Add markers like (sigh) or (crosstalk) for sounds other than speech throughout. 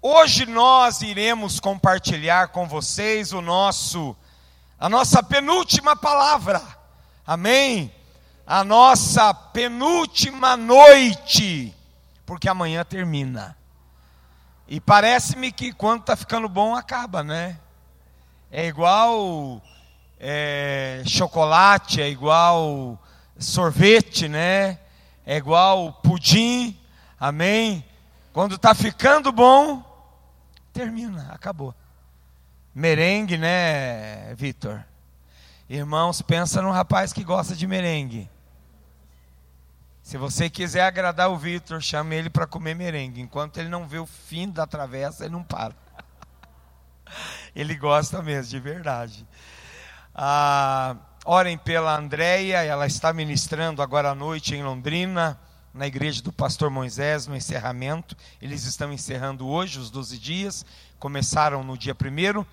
Hoje nós iremos compartilhar com vocês o nosso a nossa penúltima palavra. Amém. A nossa penúltima noite, porque amanhã termina. E parece-me que quando está ficando bom acaba, né? É igual é, chocolate, é igual sorvete, né? É igual pudim, amém? Quando está ficando bom, termina, acabou. Merengue, né, Vitor? Irmãos, pensa num rapaz que gosta de merengue. Se você quiser agradar o Vitor, chame ele para comer merengue. Enquanto ele não vê o fim da travessa, ele não para. (laughs) ele gosta mesmo, de verdade. Ah, orem pela Andréia, ela está ministrando agora à noite em Londrina, na igreja do pastor Moisés, no encerramento. Eles estão encerrando hoje os 12 dias, começaram no dia primeiro.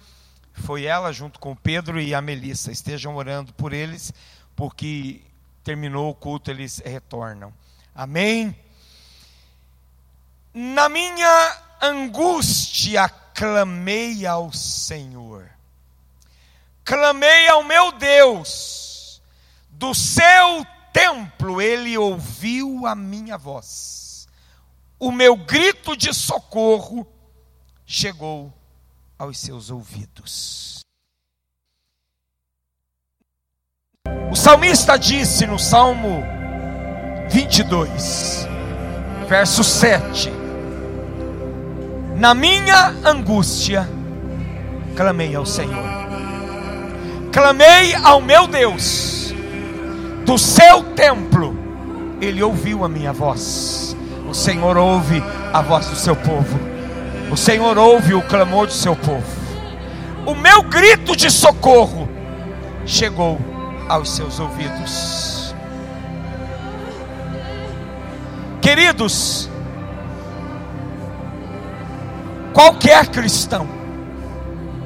Foi ela junto com Pedro e a Melissa. Estejam orando por eles, porque terminou o culto, eles retornam. Amém? Na minha angústia clamei ao Senhor, clamei ao meu Deus, do seu templo ele ouviu a minha voz, o meu grito de socorro chegou aos seus ouvidos. O salmista disse no Salmo 22, verso 7: Na minha angústia, clamei ao Senhor, clamei ao meu Deus, do seu templo, ele ouviu a minha voz. O Senhor ouve a voz do seu povo, o Senhor ouve o clamor do seu povo. O meu grito de socorro chegou aos seus ouvidos. Queridos, qualquer cristão,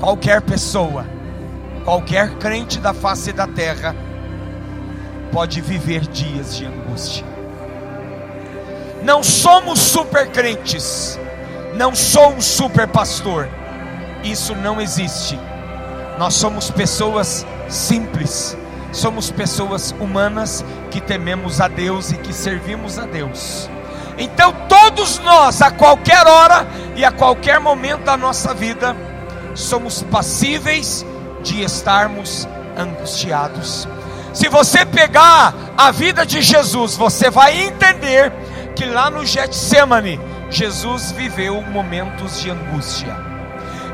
qualquer pessoa, qualquer crente da face da terra, pode viver dias de angústia. Não somos super crentes, não sou um super pastor, isso não existe. Nós somos pessoas simples, somos pessoas humanas que tememos a Deus e que servimos a Deus. Então, todos nós, a qualquer hora e a qualquer momento da nossa vida, somos passíveis de estarmos angustiados. Se você pegar a vida de Jesus, você vai entender que lá no Getsemane, Jesus viveu momentos de angústia.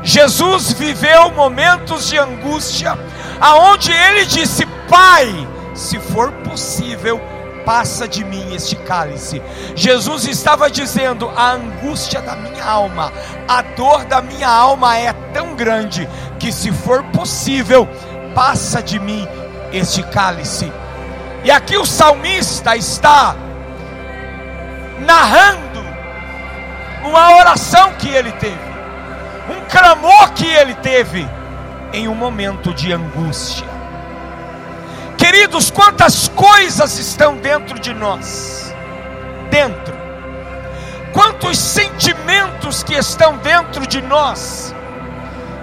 Jesus viveu momentos de angústia, aonde ele disse: Pai, se for possível, passa de mim este cálice. Jesus estava dizendo: a angústia da minha alma, a dor da minha alma é tão grande que, se for possível, passa de mim este cálice. E aqui o salmista está narrando uma oração que ele teve um clamor que ele teve em um momento de angústia. Queridos, quantas coisas estão dentro de nós? Dentro. Quantos sentimentos que estão dentro de nós,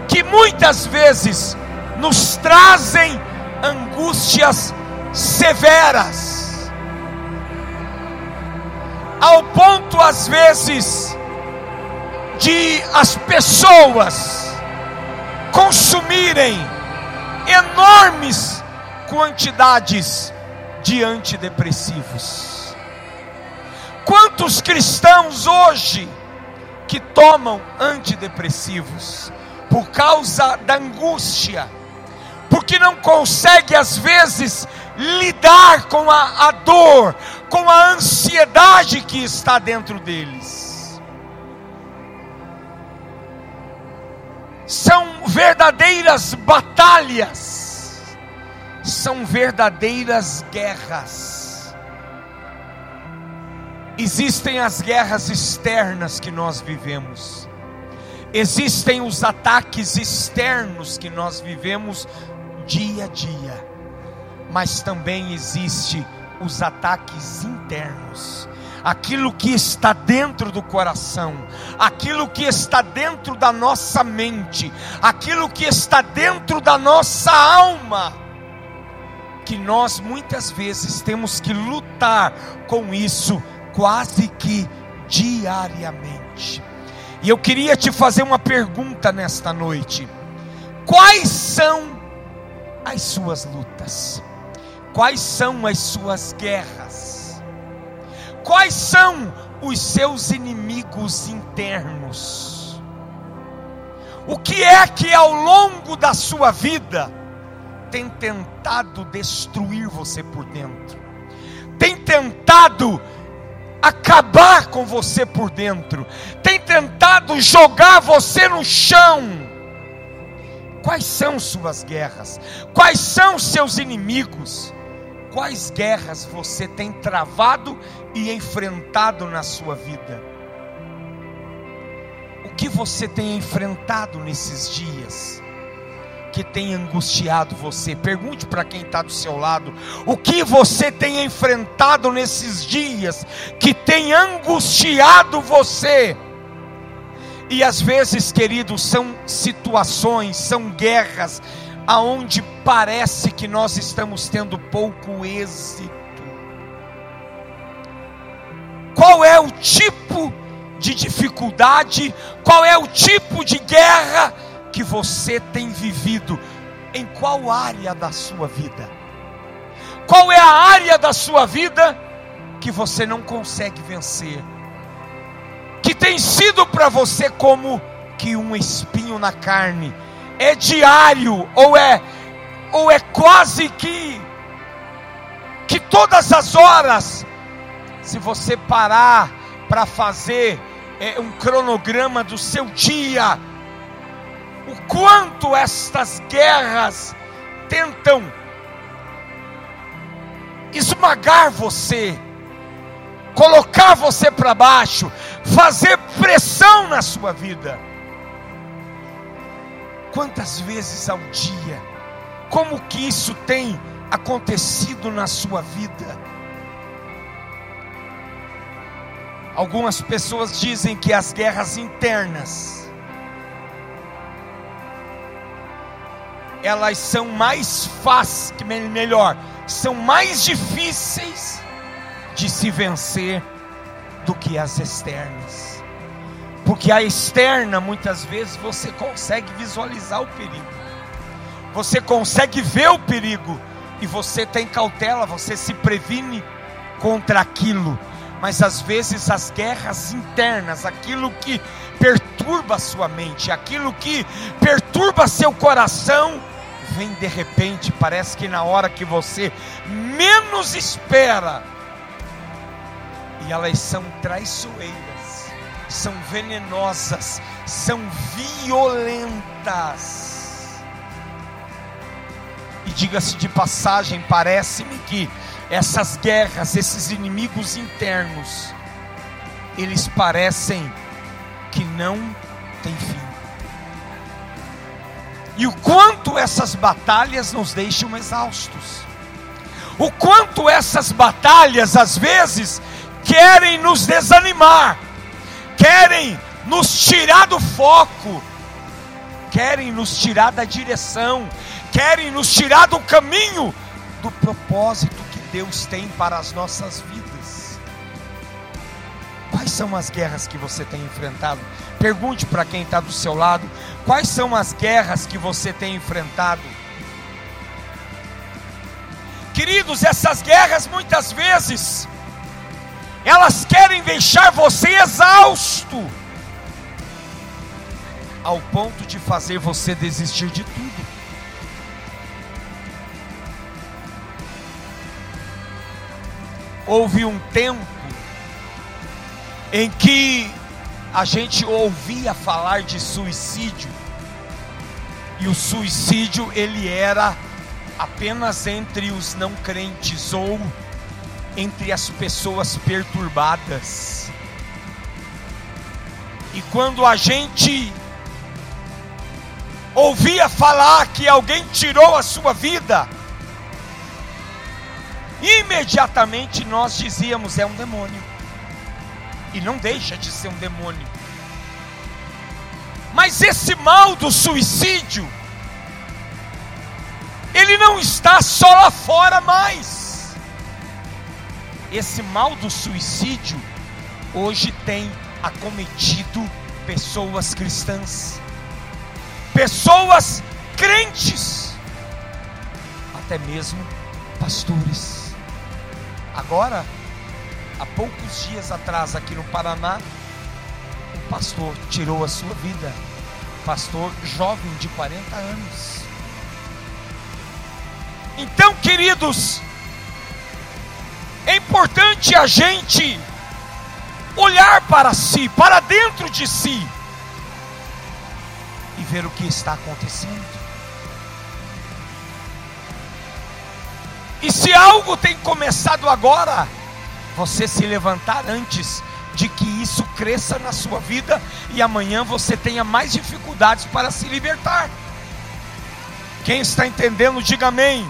que muitas vezes nos trazem angústias severas, ao ponto às vezes de as pessoas consumirem enormes quantidades de antidepressivos. Quantos cristãos hoje que tomam antidepressivos por causa da angústia, porque não consegue às vezes lidar com a, a dor, com a ansiedade que está dentro deles. são verdadeiras batalhas, são verdadeiras guerras. Existem as guerras externas que nós vivemos, existem os ataques externos que nós vivemos dia a dia, mas também existe os ataques internos, aquilo que está dentro do coração, aquilo que está dentro da nossa mente, aquilo que está dentro da nossa alma, que nós muitas vezes temos que lutar com isso quase que diariamente. E eu queria te fazer uma pergunta nesta noite: quais são as suas lutas? Quais são as suas guerras? Quais são os seus inimigos internos? O que é que ao longo da sua vida tem tentado destruir você por dentro? Tem tentado acabar com você por dentro? Tem tentado jogar você no chão? Quais são suas guerras? Quais são seus inimigos? quais guerras você tem travado e enfrentado na sua vida? O que você tem enfrentado nesses dias? Que tem angustiado você? Pergunte para quem está do seu lado: o que você tem enfrentado nesses dias que tem angustiado você? E às vezes, queridos, são situações, são guerras, aonde parece que nós estamos tendo pouco êxito. Qual é o tipo de dificuldade, qual é o tipo de guerra que você tem vivido? Em qual área da sua vida? Qual é a área da sua vida que você não consegue vencer? Que tem sido para você como que um espinho na carne. É diário ou é ou é quase que que todas as horas se você parar para fazer é, um cronograma do seu dia o quanto estas guerras tentam esmagar você, colocar você para baixo, fazer pressão na sua vida. Quantas vezes ao dia? Como que isso tem acontecido na sua vida? Algumas pessoas dizem que as guerras internas elas são mais fáceis, melhor, são mais difíceis de se vencer do que as externas. Porque a externa, muitas vezes, você consegue visualizar o perigo, você consegue ver o perigo, e você tem cautela, você se previne contra aquilo. Mas às vezes as guerras internas, aquilo que perturba a sua mente, aquilo que perturba seu coração, vem de repente, parece que na hora que você menos espera, e elas são traiçoeiras são venenosas, são violentas. E diga-se de passagem, parece-me que essas guerras, esses inimigos internos, eles parecem que não têm fim. E o quanto essas batalhas nos deixam exaustos. O quanto essas batalhas às vezes querem nos desanimar querem nos tirar do foco, querem nos tirar da direção, querem nos tirar do caminho do propósito que Deus tem para as nossas vidas. Quais são as guerras que você tem enfrentado? Pergunte para quem está do seu lado: quais são as guerras que você tem enfrentado? Queridos, essas guerras muitas vezes elas querem deixar você exausto, ao ponto de fazer você desistir de tudo. Houve um tempo em que a gente ouvia falar de suicídio, e o suicídio ele era apenas entre os não crentes ou entre as pessoas perturbadas. E quando a gente ouvia falar que alguém tirou a sua vida, imediatamente nós dizíamos: é um demônio. e não deixa de ser um demônio. Mas esse mal do suicídio, ele não está só lá fora mais. Esse mal do suicídio hoje tem acometido pessoas cristãs, pessoas crentes, até mesmo pastores. Agora, há poucos dias atrás, aqui no Paraná, um pastor tirou a sua vida, pastor jovem de 40 anos. Então, queridos, é importante a gente olhar para si, para dentro de si, e ver o que está acontecendo. E se algo tem começado agora, você se levantar antes de que isso cresça na sua vida e amanhã você tenha mais dificuldades para se libertar. Quem está entendendo, diga amém.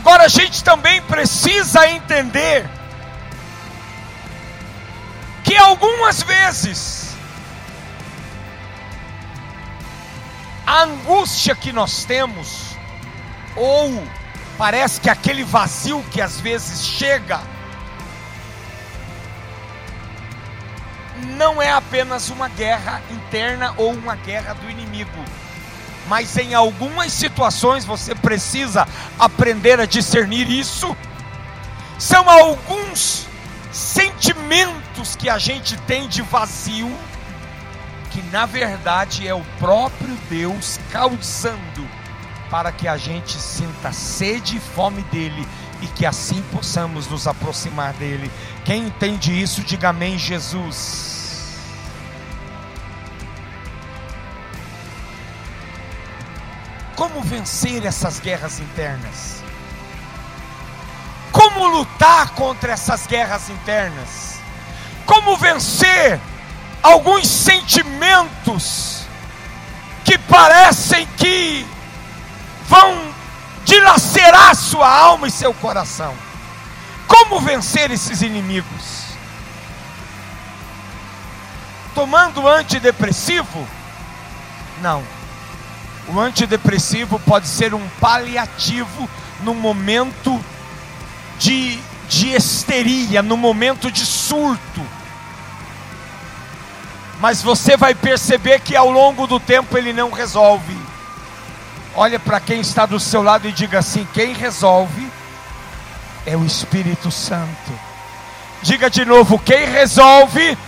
Agora a gente também precisa entender que algumas vezes a angústia que nós temos, ou parece que aquele vazio que às vezes chega, não é apenas uma guerra interna ou uma guerra do inimigo mas em algumas situações você precisa aprender a discernir isso. São alguns sentimentos que a gente tem de vazio, que na verdade é o próprio Deus causando para que a gente sinta sede e fome dele e que assim possamos nos aproximar dele. Quem entende isso, diga amém, Jesus. Como vencer essas guerras internas? Como lutar contra essas guerras internas? Como vencer alguns sentimentos que parecem que vão dilacerar sua alma e seu coração? Como vencer esses inimigos? Tomando antidepressivo? Não o antidepressivo pode ser um paliativo no momento de, de histeria, no momento de surto. Mas você vai perceber que ao longo do tempo ele não resolve. Olha para quem está do seu lado e diga assim: quem resolve é o Espírito Santo. Diga de novo: quem resolve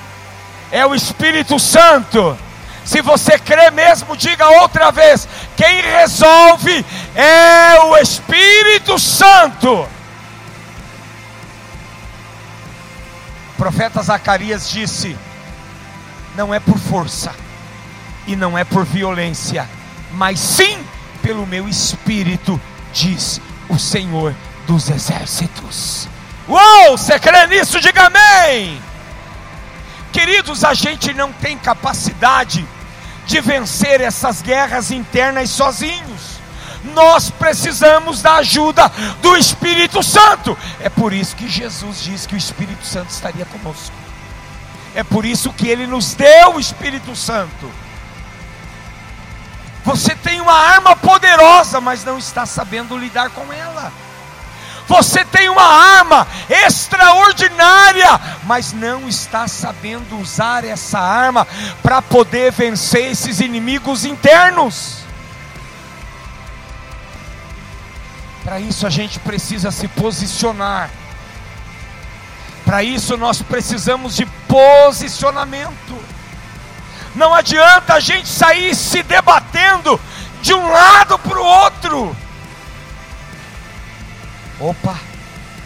é o Espírito Santo. Se você crê mesmo, diga outra vez: quem resolve é o Espírito Santo. O profeta Zacarias disse: não é por força e não é por violência, mas sim pelo meu espírito, diz o Senhor dos exércitos. Uou, você crê nisso? Diga amém. Queridos, a gente não tem capacidade de vencer essas guerras internas sozinhos. Nós precisamos da ajuda do Espírito Santo. É por isso que Jesus disse que o Espírito Santo estaria conosco. É por isso que ele nos deu o Espírito Santo. Você tem uma arma poderosa, mas não está sabendo lidar com ela. Você tem uma arma extraordinária, mas não está sabendo usar essa arma para poder vencer esses inimigos internos. Para isso a gente precisa se posicionar. Para isso nós precisamos de posicionamento. Não adianta a gente sair se debatendo de um lado para o outro. Opa,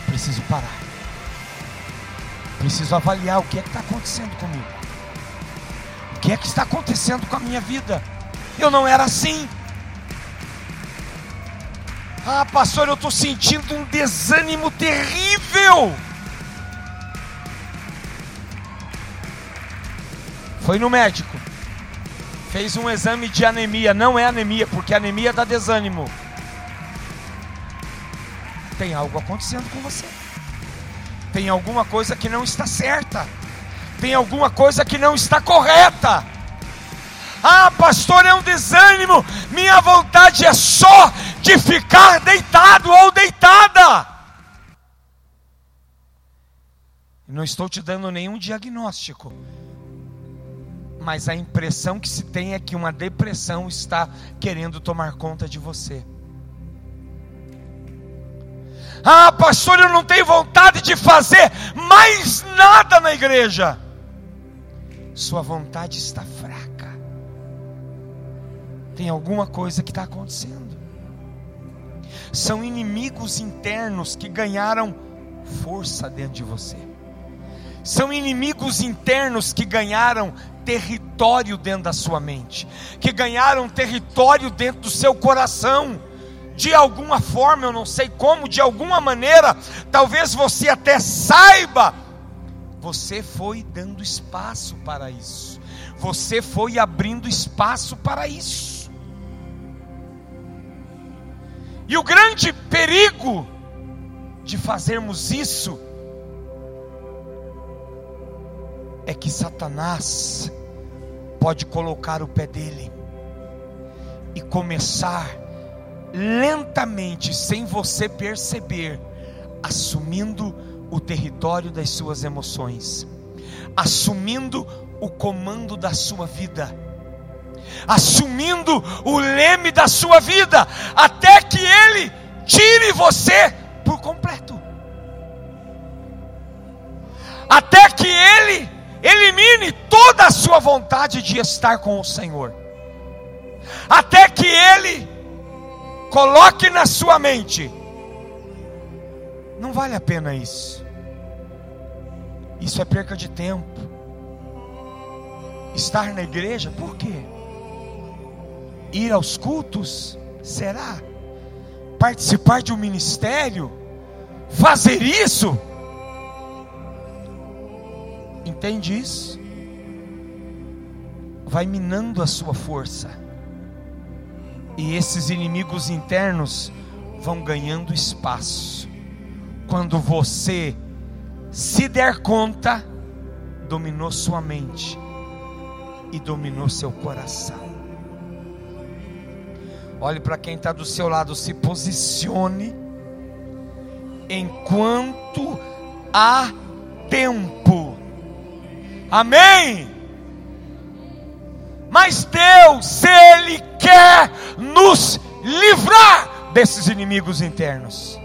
preciso parar. Preciso avaliar o que é que está acontecendo comigo. O que é que está acontecendo com a minha vida? Eu não era assim. Ah, pastor, eu estou sentindo um desânimo terrível. Foi no médico. Fez um exame de anemia. Não é anemia, porque anemia dá desânimo. Tem algo acontecendo com você. Tem alguma coisa que não está certa. Tem alguma coisa que não está correta. Ah, pastor, é um desânimo. Minha vontade é só de ficar deitado ou deitada. Não estou te dando nenhum diagnóstico, mas a impressão que se tem é que uma depressão está querendo tomar conta de você. Ah, pastor, eu não tenho vontade de fazer mais nada na igreja. Sua vontade está fraca. Tem alguma coisa que está acontecendo. São inimigos internos que ganharam força dentro de você. São inimigos internos que ganharam território dentro da sua mente, que ganharam território dentro do seu coração de alguma forma, eu não sei como, de alguma maneira, talvez você até saiba, você foi dando espaço para isso, você foi abrindo espaço para isso. E o grande perigo de fazermos isso é que Satanás pode colocar o pé dele e começar lentamente, sem você perceber, assumindo o território das suas emoções, assumindo o comando da sua vida, assumindo o leme da sua vida, até que ele tire você por completo, até que ele elimine toda a sua vontade de estar com o Senhor, até que ele Coloque na sua mente. Não vale a pena isso. Isso é perca de tempo. Estar na igreja, por quê? Ir aos cultos, será? Participar de um ministério, fazer isso? Entende isso? Vai minando a sua força e esses inimigos internos vão ganhando espaço. Quando você se der conta, dominou sua mente e dominou seu coração. Olhe para quem está do seu lado, se posicione enquanto há tempo. Amém. Mas Deus, Ele quer nos livrar desses inimigos internos.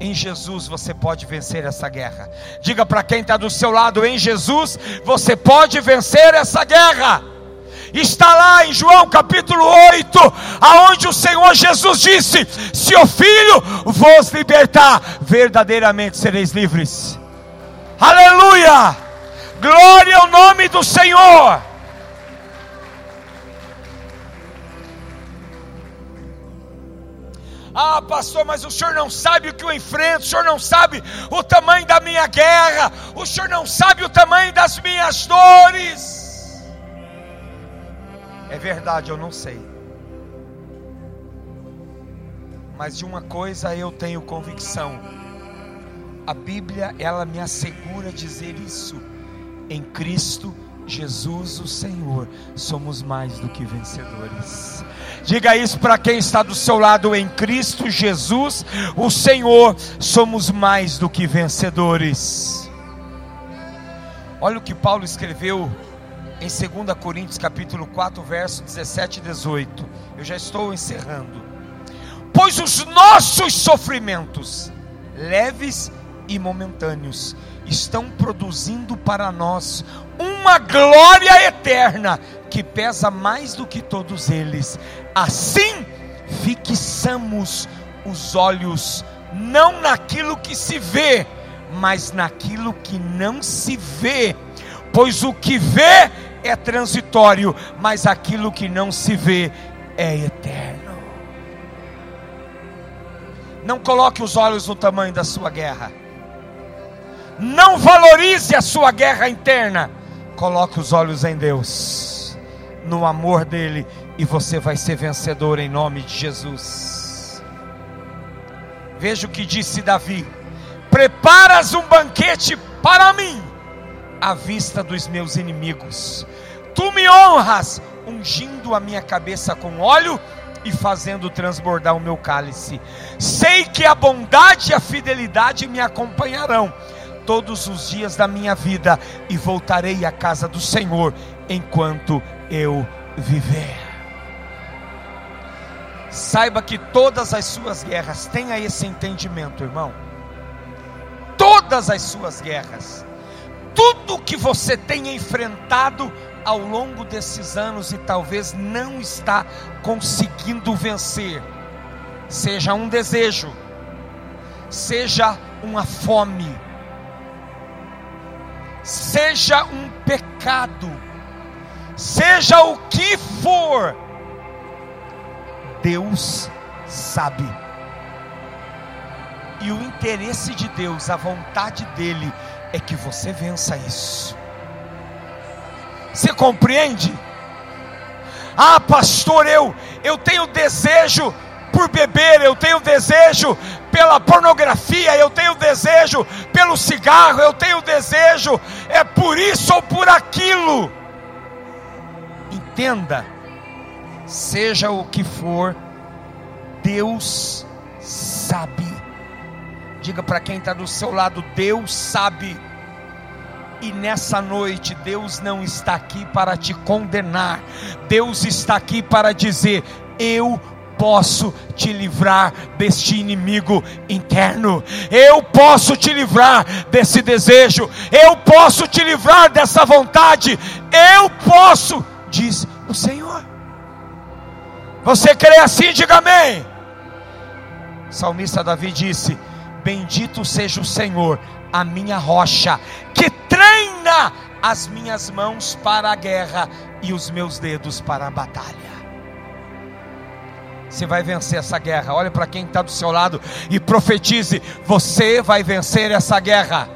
Em Jesus você pode vencer essa guerra. Diga para quem está do seu lado: em Jesus você pode vencer essa guerra. Está lá em João capítulo 8, aonde o Senhor Jesus disse: Se o Filho vos libertar, verdadeiramente sereis livres. Aleluia! Glória ao nome do Senhor. Ah, pastor, mas o senhor não sabe o que eu enfrento, o senhor não sabe o tamanho da minha guerra, o senhor não sabe o tamanho das minhas dores. É verdade, eu não sei. Mas de uma coisa eu tenho convicção. A Bíblia, ela me assegura dizer isso em Cristo Jesus, o Senhor, somos mais do que vencedores. Diga isso para quem está do seu lado, em Cristo Jesus, o Senhor, somos mais do que vencedores. Olha o que Paulo escreveu em 2 Coríntios capítulo 4, verso 17 e 18. Eu já estou encerrando. Pois os nossos sofrimentos, leves e momentâneos, estão produzindo para nós uma glória eterna que pesa mais do que todos eles. Assim, fixamos os olhos não naquilo que se vê, mas naquilo que não se vê, pois o que vê é transitório, mas aquilo que não se vê é eterno. Não coloque os olhos no tamanho da sua guerra não valorize a sua guerra interna. Coloque os olhos em Deus, no amor dEle, e você vai ser vencedor em nome de Jesus. Veja o que disse Davi: Preparas um banquete para mim, à vista dos meus inimigos. Tu me honras, ungindo a minha cabeça com óleo e fazendo transbordar o meu cálice. Sei que a bondade e a fidelidade me acompanharão todos os dias da minha vida e voltarei à casa do Senhor enquanto eu viver. Saiba que todas as suas guerras, tenha esse entendimento, irmão. Todas as suas guerras, tudo que você tenha enfrentado ao longo desses anos e talvez não está conseguindo vencer, seja um desejo, seja uma fome, seja um pecado, seja o que for, Deus sabe. E o interesse de Deus, a vontade dEle, é que você vença isso. Você compreende? Ah, pastor, eu eu tenho desejo por beber, eu tenho desejo pela pornografia, eu tenho desejo pelo cigarro, eu tenho desejo é por isso ou por aquilo. Entenda, seja o que for, Deus sabe. Diga para quem está do seu lado: Deus sabe e nessa noite, Deus não está aqui para te condenar, Deus está aqui para dizer: Eu posso te livrar deste inimigo interno, eu posso te livrar desse desejo, eu posso te livrar dessa vontade, eu posso, diz o Senhor. Você crê assim? Diga amém. Salmista Davi disse: Bendito seja o Senhor, a minha rocha, que treina as minhas mãos para a guerra e os meus dedos para a batalha. Você vai vencer essa guerra. Olha para quem está do seu lado e profetize: você vai vencer essa guerra.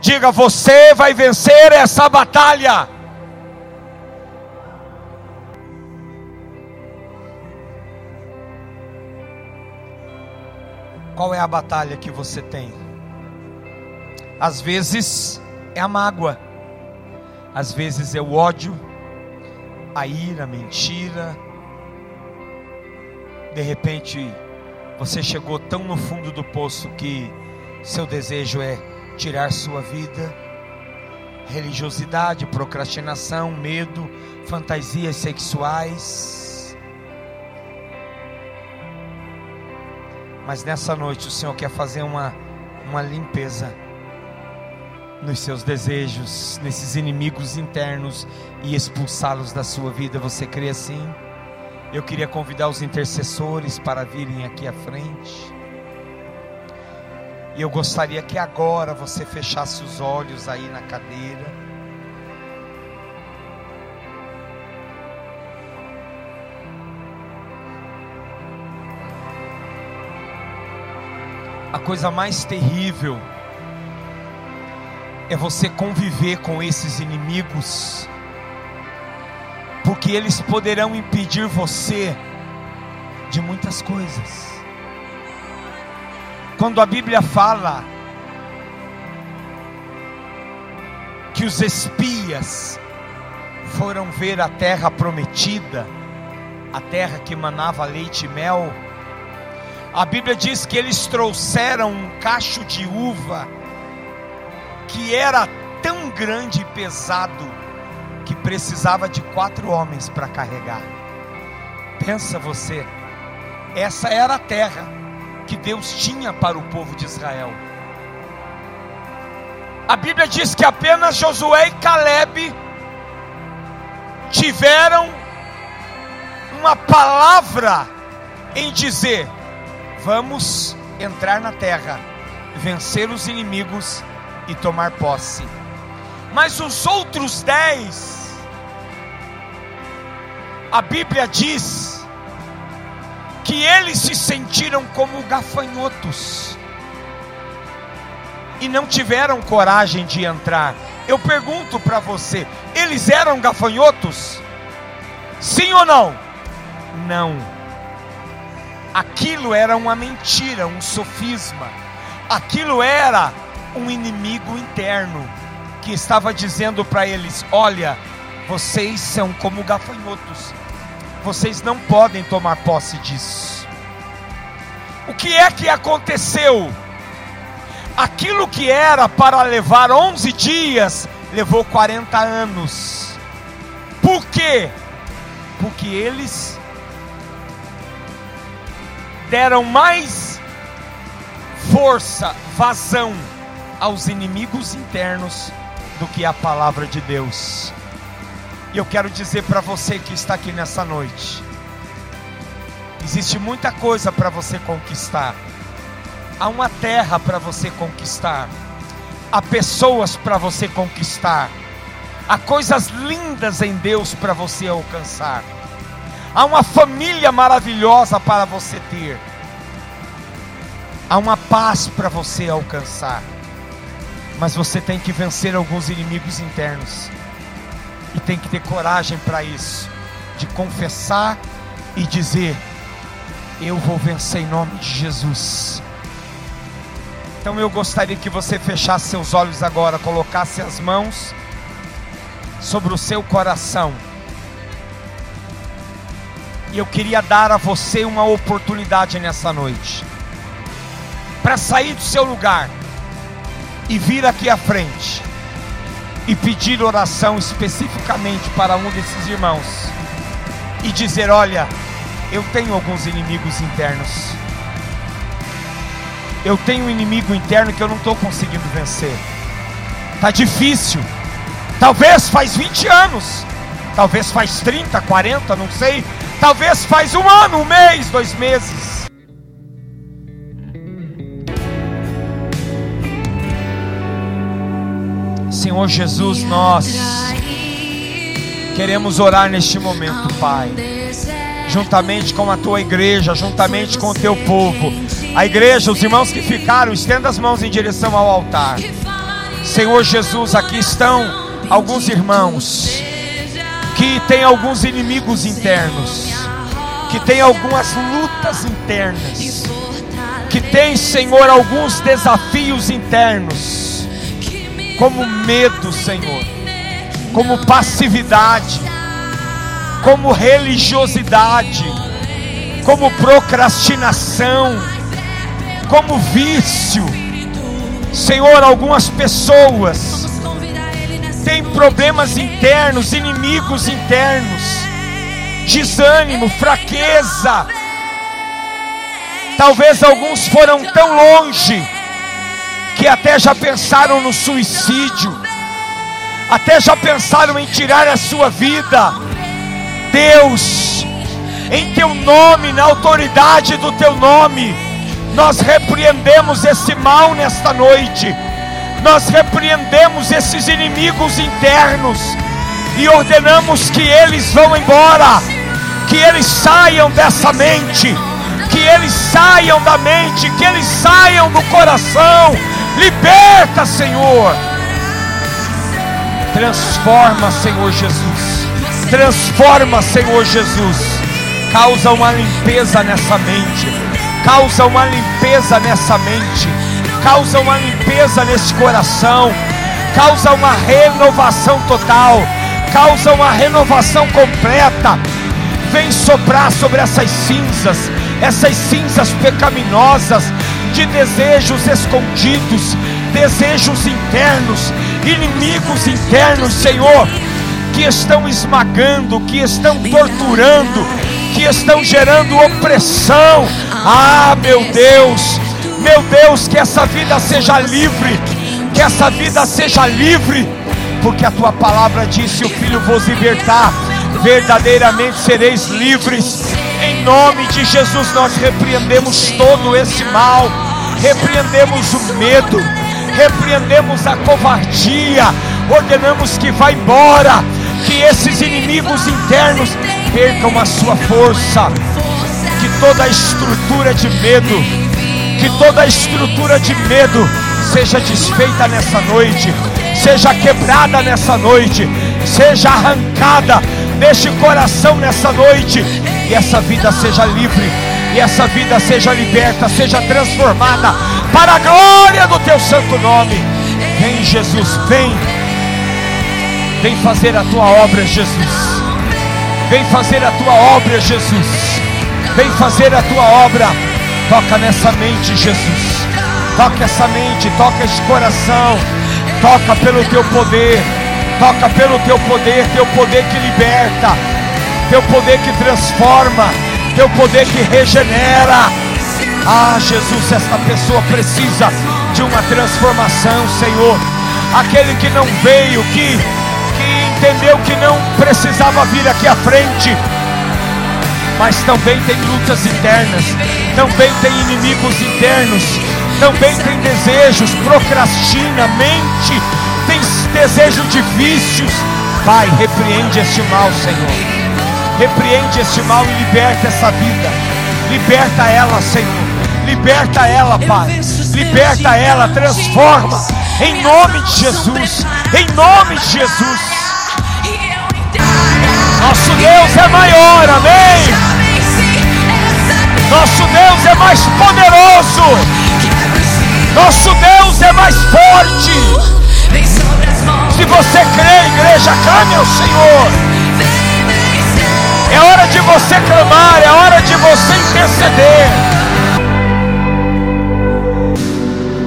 Diga: você vai vencer essa batalha. Qual é a batalha que você tem? Às vezes é a mágoa, às vezes é o ódio, a ira, a mentira. De repente, você chegou tão no fundo do poço que seu desejo é tirar sua vida. Religiosidade, procrastinação, medo, fantasias sexuais. Mas nessa noite o Senhor quer fazer uma, uma limpeza nos seus desejos, nesses inimigos internos e expulsá-los da sua vida. Você crê assim? Eu queria convidar os intercessores para virem aqui à frente. E eu gostaria que agora você fechasse os olhos aí na cadeira. A coisa mais terrível é você conviver com esses inimigos, porque eles poderão impedir você de muitas coisas. Quando a Bíblia fala que os espias foram ver a terra prometida, a terra que manava leite e mel, a Bíblia diz que eles trouxeram um cacho de uva que era tão grande e pesado que precisava de quatro homens para carregar. Pensa você, essa era a terra que Deus tinha para o povo de Israel. A Bíblia diz que apenas Josué e Caleb tiveram uma palavra em dizer: vamos entrar na terra, vencer os inimigos e tomar posse. Mas os outros dez, a Bíblia diz que eles se sentiram como gafanhotos e não tiveram coragem de entrar. Eu pergunto para você: eles eram gafanhotos? Sim ou não? Não. Aquilo era uma mentira, um sofisma. Aquilo era um inimigo interno que estava dizendo para eles: Olha, vocês são como gafanhotos, vocês não podem tomar posse disso. O que é que aconteceu? Aquilo que era para levar 11 dias, levou 40 anos. Por quê? Porque eles deram mais força, vazão aos inimigos internos do que a palavra de Deus. E eu quero dizer para você que está aqui nessa noite: existe muita coisa para você conquistar, há uma terra para você conquistar, há pessoas para você conquistar, há coisas lindas em Deus para você alcançar. Há uma família maravilhosa para você ter. Há uma paz para você alcançar. Mas você tem que vencer alguns inimigos internos. E tem que ter coragem para isso. De confessar e dizer: Eu vou vencer em nome de Jesus. Então eu gostaria que você fechasse seus olhos agora, colocasse as mãos sobre o seu coração. E eu queria dar a você uma oportunidade nessa noite para sair do seu lugar e vir aqui à frente e pedir oração especificamente para um desses irmãos e dizer: Olha, eu tenho alguns inimigos internos. Eu tenho um inimigo interno que eu não estou conseguindo vencer. Está difícil. Talvez faz 20 anos, talvez faz 30, 40, não sei. Talvez faz um ano, um mês, dois meses. Senhor Jesus, nós queremos orar neste momento, Pai, juntamente com a tua igreja, juntamente com o teu povo. A igreja, os irmãos que ficaram, estenda as mãos em direção ao altar. Senhor Jesus, aqui estão alguns irmãos que têm alguns inimigos internos que tem algumas lutas internas, que tem, Senhor, alguns desafios internos, como medo, Senhor, como passividade, como religiosidade, como procrastinação, como vício. Senhor, algumas pessoas têm problemas internos, inimigos internos. Desânimo, fraqueza. Talvez alguns foram tão longe que até já pensaram no suicídio, até já pensaram em tirar a sua vida. Deus, em teu nome, na autoridade do teu nome, nós repreendemos esse mal nesta noite, nós repreendemos esses inimigos internos e ordenamos que eles vão embora que eles saiam dessa mente, que eles saiam da mente, que eles saiam do coração. Liberta, Senhor. Transforma, Senhor Jesus. Transforma, Senhor Jesus. Causa uma limpeza nessa mente. Causa uma limpeza nessa mente. Causa uma limpeza nesse coração. Causa uma renovação total. Causa uma renovação completa vem soprar sobre essas cinzas, essas cinzas pecaminosas de desejos escondidos, desejos internos, inimigos internos, Senhor, que estão esmagando, que estão torturando, que estão gerando opressão. Ah, meu Deus, meu Deus, que essa vida seja livre, que essa vida seja livre, porque a tua palavra disse: O Filho vos libertar verdadeiramente sereis livres. Em nome de Jesus, nós repreendemos todo esse mal, repreendemos o medo, repreendemos a covardia, ordenamos que vá embora, que esses inimigos internos percam a sua força, que toda a estrutura de medo, que toda a estrutura de medo seja desfeita nessa noite, seja quebrada nessa noite, seja arrancada deste coração nessa noite. E essa vida seja livre, e essa vida seja liberta, seja transformada para a glória do teu santo nome. Vem, Jesus, vem. Vem fazer a tua obra, Jesus. Vem fazer a tua obra, Jesus. Vem fazer a tua obra. Toca nessa mente, Jesus. Toca essa mente, toca esse coração. Toca pelo teu poder. Toca pelo teu poder, teu poder que liberta, teu poder que transforma teu poder que regenera. Ah, Jesus, esta pessoa precisa de uma transformação, Senhor. Aquele que não veio, que, que entendeu que não precisava vir aqui à frente, mas também tem lutas internas, também tem inimigos internos, também tem desejos, procrastina, mente, tem desejo de vícios. Pai, repreende este mal, Senhor. Repreende este mal e liberta essa vida. Liberta ela, Senhor. Liberta ela, Pai. Liberta ela, transforma. Em nome de Jesus. Em nome de Jesus. Nosso Deus é maior, amém. Nosso Deus é mais poderoso. Nosso Deus é mais forte. Se você crê, igreja, clame ao Senhor. É hora de você clamar, é hora de você interceder.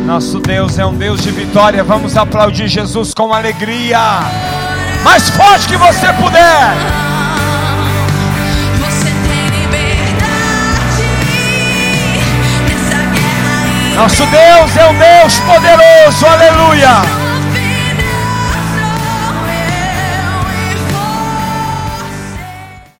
Nosso Deus é um Deus de vitória. Vamos aplaudir Jesus com alegria. Mais forte que você puder. Nosso Deus é um Deus poderoso, aleluia.